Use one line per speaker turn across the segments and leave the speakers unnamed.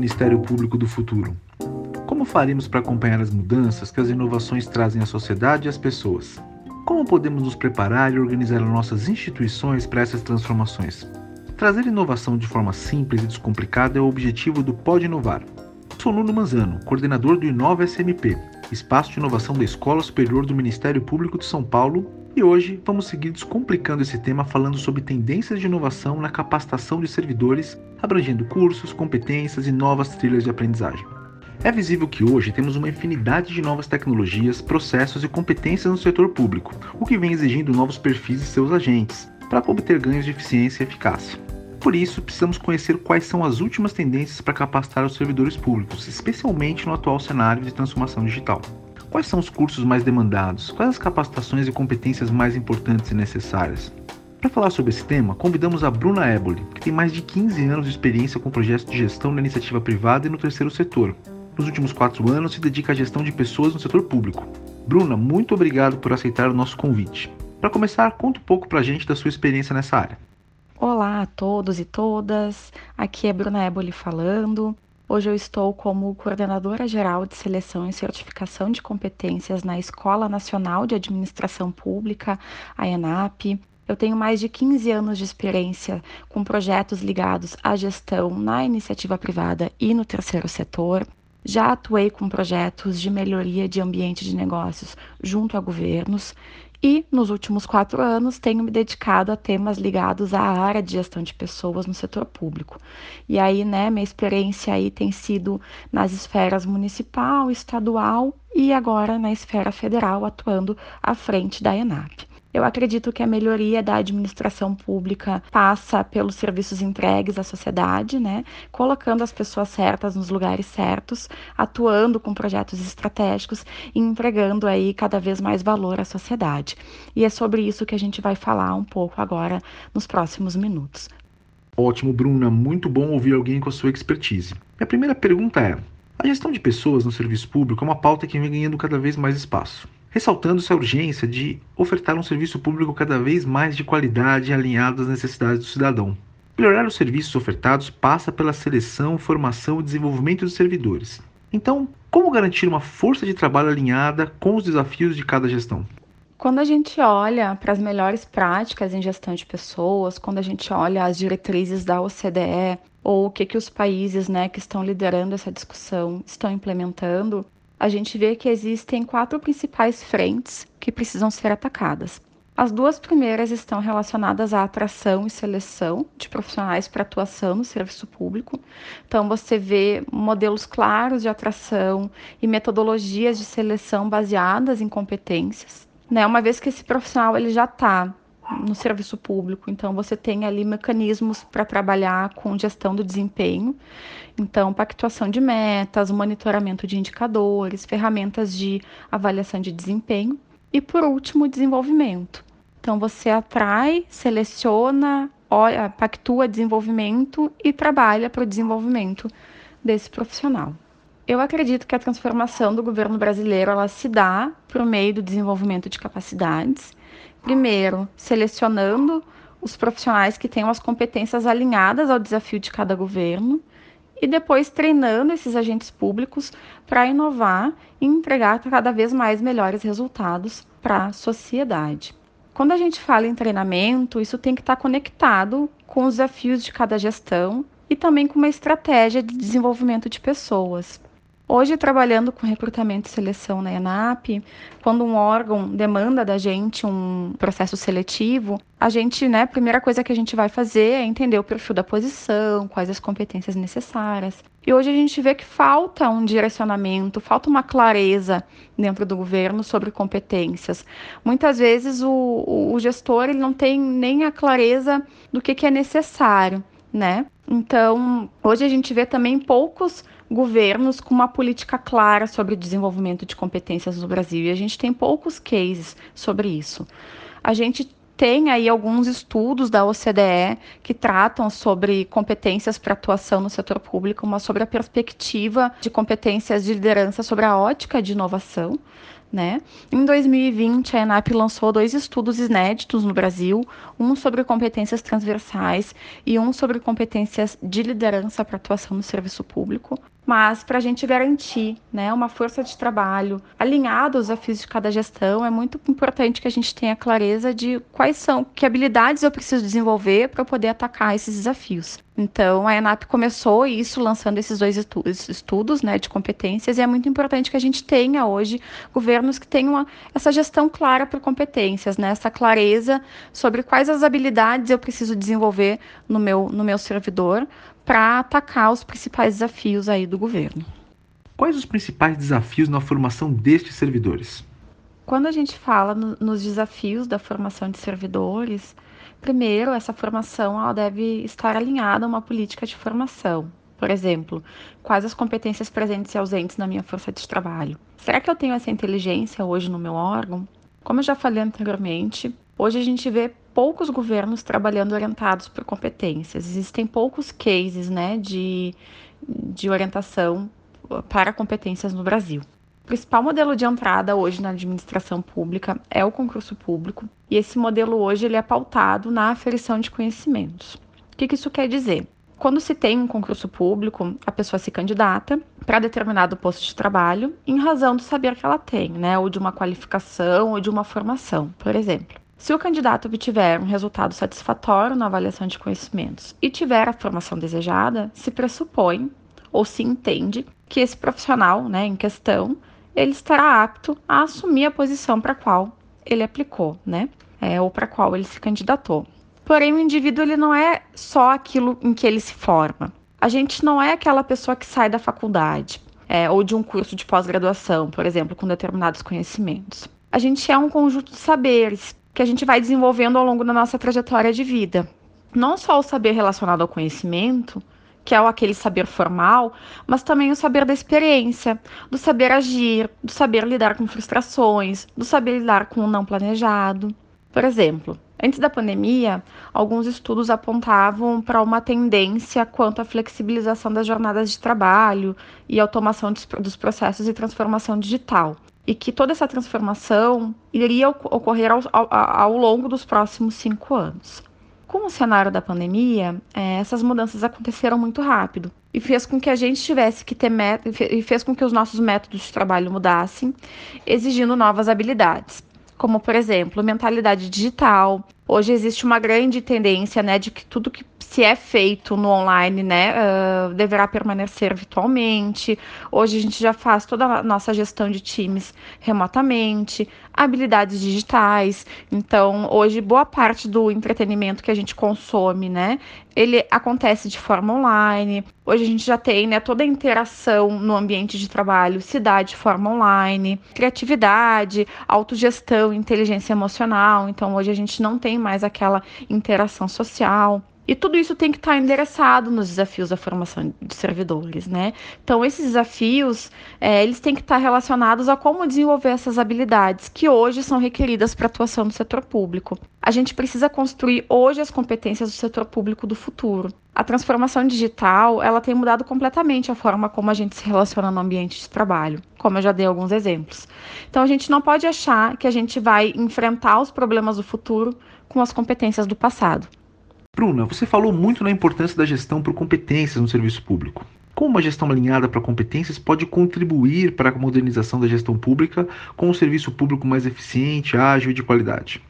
Ministério Público do futuro? Como faremos para acompanhar as mudanças que as inovações trazem à sociedade e às pessoas? Como podemos nos preparar e organizar nossas instituições para essas transformações? Trazer inovação de forma simples e descomplicada é o objetivo do Pode Inovar. Sou Nuno Manzano, coordenador do Inova SMP, espaço de inovação da Escola Superior do Ministério Público de São Paulo, e hoje vamos seguir descomplicando esse tema falando sobre tendências de inovação na capacitação de servidores, abrangendo cursos, competências e novas trilhas de aprendizagem. É visível que hoje temos uma infinidade de novas tecnologias, processos e competências no setor público, o que vem exigindo novos perfis de seus agentes, para obter ganhos de eficiência e eficácia. Por isso, precisamos conhecer quais são as últimas tendências para capacitar os servidores públicos, especialmente no atual cenário de transformação digital. Quais são os cursos mais demandados? Quais as capacitações e competências mais importantes e necessárias? Para falar sobre esse tema, convidamos a Bruna Eboli, que tem mais de 15 anos de experiência com projetos de gestão na iniciativa privada e no terceiro setor. Nos últimos quatro anos, se dedica à gestão de pessoas no setor público. Bruna, muito obrigado por aceitar o nosso convite. Para começar, conta um pouco para a gente da sua experiência nessa área.
Olá a todos e todas, aqui é Bruna Eboli falando. Hoje eu estou como coordenadora geral de seleção e certificação de competências na Escola Nacional de Administração Pública, a ENAP. Eu tenho mais de 15 anos de experiência com projetos ligados à gestão na iniciativa privada e no terceiro setor. Já atuei com projetos de melhoria de ambiente de negócios junto a governos e, nos últimos quatro anos, tenho me dedicado a temas ligados à área de gestão de pessoas no setor público. E aí, né, minha experiência aí tem sido nas esferas municipal, estadual e agora na esfera federal, atuando à frente da ENAP. Eu acredito que a melhoria da administração pública passa pelos serviços entregues à sociedade, né? Colocando as pessoas certas nos lugares certos, atuando com projetos estratégicos e entregando aí cada vez mais valor à sociedade. E é sobre isso que a gente vai falar um pouco agora nos próximos minutos.
Ótimo, Bruna. Muito bom ouvir alguém com a sua expertise. Minha primeira pergunta é: a gestão de pessoas no serviço público é uma pauta que vem ganhando cada vez mais espaço ressaltando-se a urgência de ofertar um serviço público cada vez mais de qualidade alinhado às necessidades do cidadão. Melhorar os serviços ofertados passa pela seleção, formação e desenvolvimento dos servidores. Então, como garantir uma força de trabalho alinhada com os desafios de cada gestão?
Quando a gente olha para as melhores práticas em gestão de pessoas, quando a gente olha as diretrizes da OCDE ou o que, que os países né, que estão liderando essa discussão estão implementando, a gente vê que existem quatro principais frentes que precisam ser atacadas. As duas primeiras estão relacionadas à atração e seleção de profissionais para atuação no serviço público. Então, você vê modelos claros de atração e metodologias de seleção baseadas em competências. Né? Uma vez que esse profissional ele já está no serviço público. Então, você tem ali mecanismos para trabalhar com gestão do desempenho. Então, pactuação de metas, monitoramento de indicadores, ferramentas de avaliação de desempenho. E, por último, desenvolvimento. Então, você atrai, seleciona, olha, pactua desenvolvimento e trabalha para o desenvolvimento desse profissional. Eu acredito que a transformação do governo brasileiro ela se dá por meio do desenvolvimento de capacidades Primeiro, selecionando os profissionais que tenham as competências alinhadas ao desafio de cada governo e depois treinando esses agentes públicos para inovar e entregar cada vez mais melhores resultados para a sociedade. Quando a gente fala em treinamento, isso tem que estar conectado com os desafios de cada gestão e também com uma estratégia de desenvolvimento de pessoas. Hoje, trabalhando com recrutamento e seleção na ENAP, quando um órgão demanda da gente um processo seletivo, a gente, né, a primeira coisa que a gente vai fazer é entender o perfil da posição, quais as competências necessárias. E hoje a gente vê que falta um direcionamento, falta uma clareza dentro do governo sobre competências. Muitas vezes o, o gestor ele não tem nem a clareza do que, que é necessário, né? Então, hoje a gente vê também poucos governos com uma política clara sobre o desenvolvimento de competências no Brasil e a gente tem poucos cases sobre isso. A gente tem aí alguns estudos da OCDE que tratam sobre competências para atuação no setor público, mas sobre a perspectiva de competências de liderança sobre a ótica de inovação. Né? Em 2020, a ENAP lançou dois estudos inéditos no Brasil, um sobre competências transversais e um sobre competências de liderança para atuação no serviço público. Mas para a gente garantir né, uma força de trabalho alinhada aos desafios de cada gestão, é muito importante que a gente tenha clareza de quais são, que habilidades eu preciso desenvolver para poder atacar esses desafios. Então, a ENAP começou isso lançando esses dois estudos, né, de competências, e é muito importante que a gente tenha hoje governos que tenham essa gestão clara por competências, né, essa clareza sobre quais as habilidades eu preciso desenvolver no meu, no meu servidor para atacar os principais desafios aí do governo.
Quais os principais desafios na formação destes servidores?
Quando a gente fala no, nos desafios da formação de servidores, Primeiro, essa formação ela deve estar alinhada a uma política de formação. Por exemplo, quais as competências presentes e ausentes na minha força de trabalho? Será que eu tenho essa inteligência hoje no meu órgão? Como eu já falei anteriormente, hoje a gente vê poucos governos trabalhando orientados por competências. Existem poucos cases né, de, de orientação para competências no Brasil principal modelo de entrada hoje na administração pública é o concurso público, e esse modelo hoje ele é pautado na aferição de conhecimentos. O que, que isso quer dizer? Quando se tem um concurso público, a pessoa se candidata para determinado posto de trabalho em razão do saber que ela tem, né? Ou de uma qualificação ou de uma formação, por exemplo. Se o candidato obtiver um resultado satisfatório na avaliação de conhecimentos e tiver a formação desejada, se pressupõe ou se entende que esse profissional, né, em questão, ele estará apto a assumir a posição para a qual ele aplicou, né? É, ou para a qual ele se candidatou. Porém, o indivíduo ele não é só aquilo em que ele se forma. A gente não é aquela pessoa que sai da faculdade é, ou de um curso de pós-graduação, por exemplo, com determinados conhecimentos. A gente é um conjunto de saberes que a gente vai desenvolvendo ao longo da nossa trajetória de vida. Não só o saber relacionado ao conhecimento, que é aquele saber formal, mas também o saber da experiência, do saber agir, do saber lidar com frustrações, do saber lidar com o não planejado. Por exemplo, antes da pandemia, alguns estudos apontavam para uma tendência quanto à flexibilização das jornadas de trabalho e automação dos processos e transformação digital. E que toda essa transformação iria ocorrer ao, ao, ao longo dos próximos cinco anos com o cenário da pandemia, é, essas mudanças aconteceram muito rápido e fez com que a gente tivesse que ter e fez com que os nossos métodos de trabalho mudassem, exigindo novas habilidades, como por exemplo, mentalidade digital. Hoje existe uma grande tendência, né, de que tudo que se é feito no online, né, uh, deverá permanecer virtualmente. Hoje a gente já faz toda a nossa gestão de times remotamente, habilidades digitais. Então, hoje boa parte do entretenimento que a gente consome, né, ele acontece de forma online. Hoje a gente já tem, né, toda a interação no ambiente de trabalho se dá de forma online, criatividade, autogestão, inteligência emocional. Então, hoje a gente não tem mais aquela interação social. E tudo isso tem que estar endereçado nos desafios da formação de servidores, né? Então, esses desafios, é, eles têm que estar relacionados a como desenvolver essas habilidades que hoje são requeridas para atuação no setor público. A gente precisa construir hoje as competências do setor público do futuro. A transformação digital, ela tem mudado completamente a forma como a gente se relaciona no ambiente de trabalho, como eu já dei alguns exemplos. Então, a gente não pode achar que a gente vai enfrentar os problemas do futuro com as competências do passado.
Bruna, você falou muito na importância da gestão por competências no serviço público. Como uma gestão alinhada para competências pode contribuir para a modernização da gestão pública com um serviço público mais eficiente, ágil e de qualidade?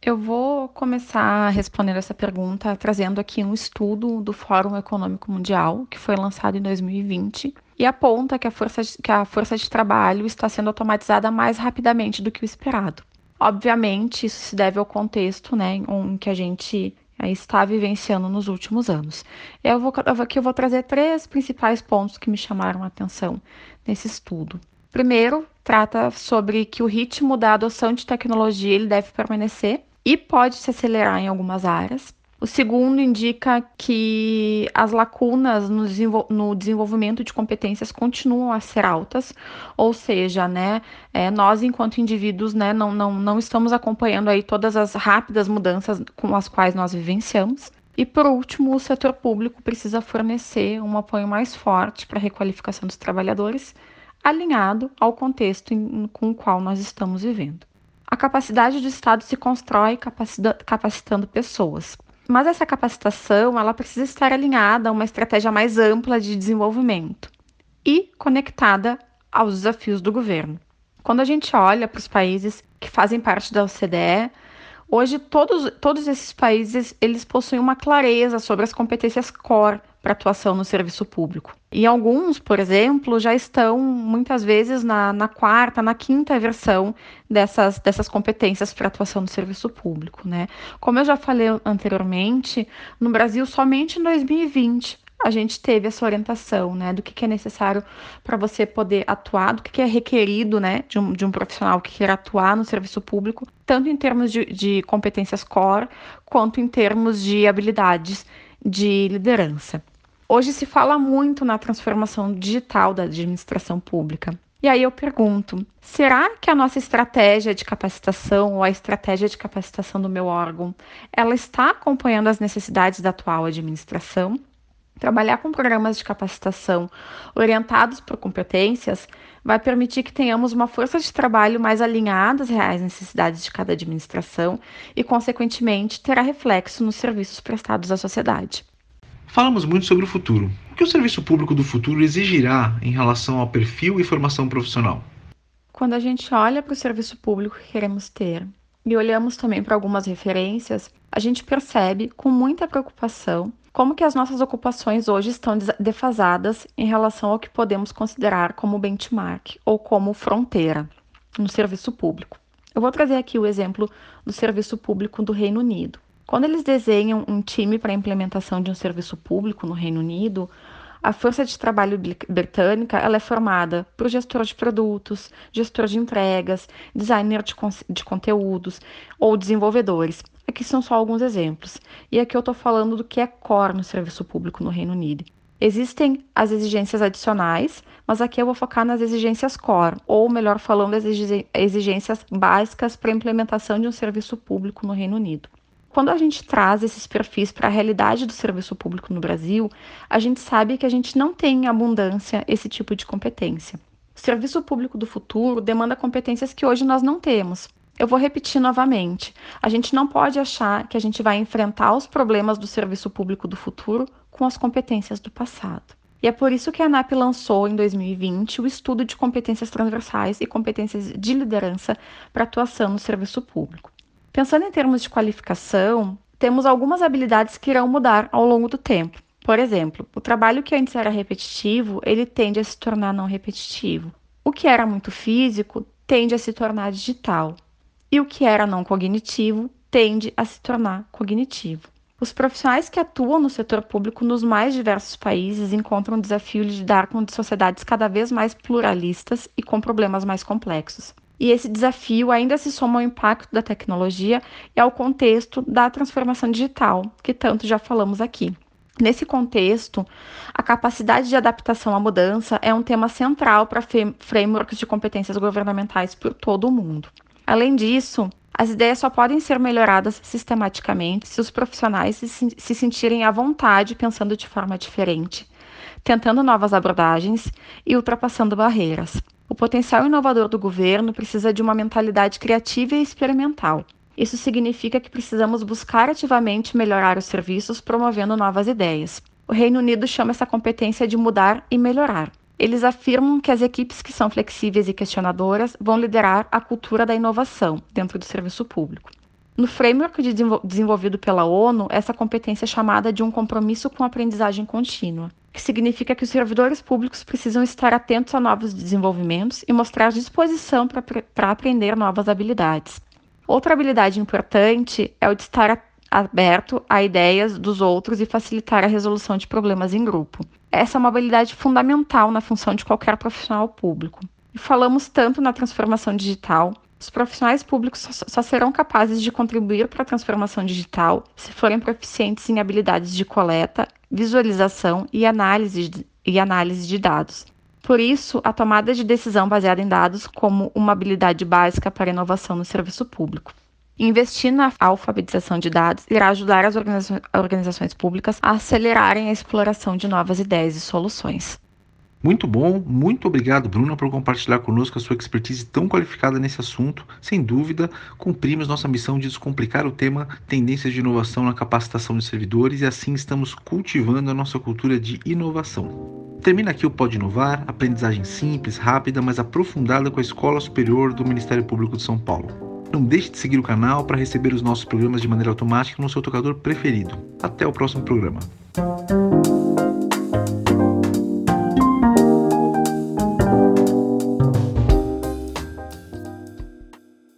Eu vou começar respondendo essa pergunta trazendo aqui um estudo do Fórum Econômico Mundial, que foi lançado em 2020, e aponta que a força de, que a força de trabalho está sendo automatizada mais rapidamente do que o esperado. Obviamente, isso se deve ao contexto né, em que a gente está vivenciando nos últimos anos. Eu vou, aqui eu vou trazer três principais pontos que me chamaram a atenção nesse estudo. Primeiro, trata sobre que o ritmo da adoção de tecnologia ele deve permanecer e pode se acelerar em algumas áreas. O segundo indica que as lacunas no, desenvol no, desenvolvimento de competências continuam a ser altas, ou seja, né, é, nós enquanto indivíduos, né, não, não, não estamos acompanhando aí todas as rápidas mudanças com as quais nós vivenciamos. E por último, o setor público precisa fornecer um apoio mais forte para a requalificação dos trabalhadores, alinhado ao contexto em, com o qual nós estamos vivendo. A capacidade do Estado se constrói capacitando pessoas. Mas essa capacitação, ela precisa estar alinhada a uma estratégia mais ampla de desenvolvimento e conectada aos desafios do governo. Quando a gente olha para os países que fazem parte da OCDE, hoje todos, todos esses países eles possuem uma clareza sobre as competências core para atuação no serviço público. E alguns, por exemplo, já estão muitas vezes na, na quarta, na quinta versão dessas, dessas competências para atuação no serviço público. Né? Como eu já falei anteriormente, no Brasil, somente em 2020 a gente teve essa orientação, né, do que, que é necessário para você poder atuar, do que, que é requerido, né, de um, de um profissional que queira atuar no serviço público, tanto em termos de, de competências core, quanto em termos de habilidades de liderança. Hoje se fala muito na transformação digital da administração pública. E aí eu pergunto: será que a nossa estratégia de capacitação ou a estratégia de capacitação do meu órgão, ela está acompanhando as necessidades da atual administração? Trabalhar com programas de capacitação orientados por competências vai permitir que tenhamos uma força de trabalho mais alinhada às reais necessidades de cada administração e, consequentemente, terá reflexo nos serviços prestados à sociedade.
Falamos muito sobre o futuro. O que o serviço público do futuro exigirá em relação ao perfil e formação profissional?
Quando a gente olha para o serviço público que queremos ter e olhamos também para algumas referências, a gente percebe com muita preocupação como que as nossas ocupações hoje estão defasadas em relação ao que podemos considerar como benchmark ou como fronteira no serviço público. Eu vou trazer aqui o exemplo do serviço público do Reino Unido. Quando eles desenham um time para a implementação de um serviço público no Reino Unido, a força de trabalho britânica ela é formada por gestor de produtos, gestor de entregas, designer de, de conteúdos ou desenvolvedores. Aqui são só alguns exemplos. E aqui eu estou falando do que é core no serviço público no Reino Unido. Existem as exigências adicionais, mas aqui eu vou focar nas exigências core, ou melhor falando, as exigências básicas para a implementação de um serviço público no Reino Unido. Quando a gente traz esses perfis para a realidade do serviço público no Brasil, a gente sabe que a gente não tem em abundância esse tipo de competência. O serviço público do futuro demanda competências que hoje nós não temos. Eu vou repetir novamente: a gente não pode achar que a gente vai enfrentar os problemas do serviço público do futuro com as competências do passado. E é por isso que a ANAP lançou em 2020 o estudo de competências transversais e competências de liderança para atuação no serviço público. Pensando em termos de qualificação, temos algumas habilidades que irão mudar ao longo do tempo. Por exemplo, o trabalho que antes era repetitivo, ele tende a se tornar não repetitivo. O que era muito físico tende a se tornar digital. E o que era não cognitivo tende a se tornar cognitivo. Os profissionais que atuam no setor público nos mais diversos países encontram o desafio de lidar com sociedades cada vez mais pluralistas e com problemas mais complexos. E esse desafio ainda se soma ao impacto da tecnologia e ao contexto da transformação digital, que tanto já falamos aqui. Nesse contexto, a capacidade de adaptação à mudança é um tema central para frameworks de competências governamentais por todo o mundo. Além disso, as ideias só podem ser melhoradas sistematicamente se os profissionais se, se sentirem à vontade pensando de forma diferente, tentando novas abordagens e ultrapassando barreiras. O potencial inovador do governo precisa de uma mentalidade criativa e experimental. Isso significa que precisamos buscar ativamente melhorar os serviços promovendo novas ideias. O Reino Unido chama essa competência de mudar e melhorar. Eles afirmam que as equipes que são flexíveis e questionadoras vão liderar a cultura da inovação dentro do serviço público. No framework de desenvolvido pela ONU, essa competência é chamada de um compromisso com a aprendizagem contínua que significa que os servidores públicos precisam estar atentos a novos desenvolvimentos e mostrar disposição para aprender novas habilidades. Outra habilidade importante é o de estar aberto a ideias dos outros e facilitar a resolução de problemas em grupo. Essa é uma habilidade fundamental na função de qualquer profissional público. E falamos tanto na transformação digital, Os profissionais públicos só serão capazes de contribuir para a transformação digital se forem proficientes em habilidades de coleta, visualização e análise de, e análise de dados. Por isso, a tomada de decisão baseada em dados como uma habilidade básica para a inovação no serviço público. Investir na alfabetização de dados irá ajudar as organizações públicas a acelerarem a exploração de novas ideias e soluções.
Muito bom, muito obrigado, Bruna, por compartilhar conosco a sua expertise tão qualificada nesse assunto. Sem dúvida, cumprimos nossa missão de descomplicar o tema tendências de inovação na capacitação de servidores e assim estamos cultivando a nossa cultura de inovação. Termina aqui o Pode Inovar, aprendizagem simples, rápida, mas aprofundada com a Escola Superior do Ministério Público de São Paulo. Não deixe de seguir o canal para receber os nossos programas de maneira automática no seu tocador preferido. Até o próximo programa.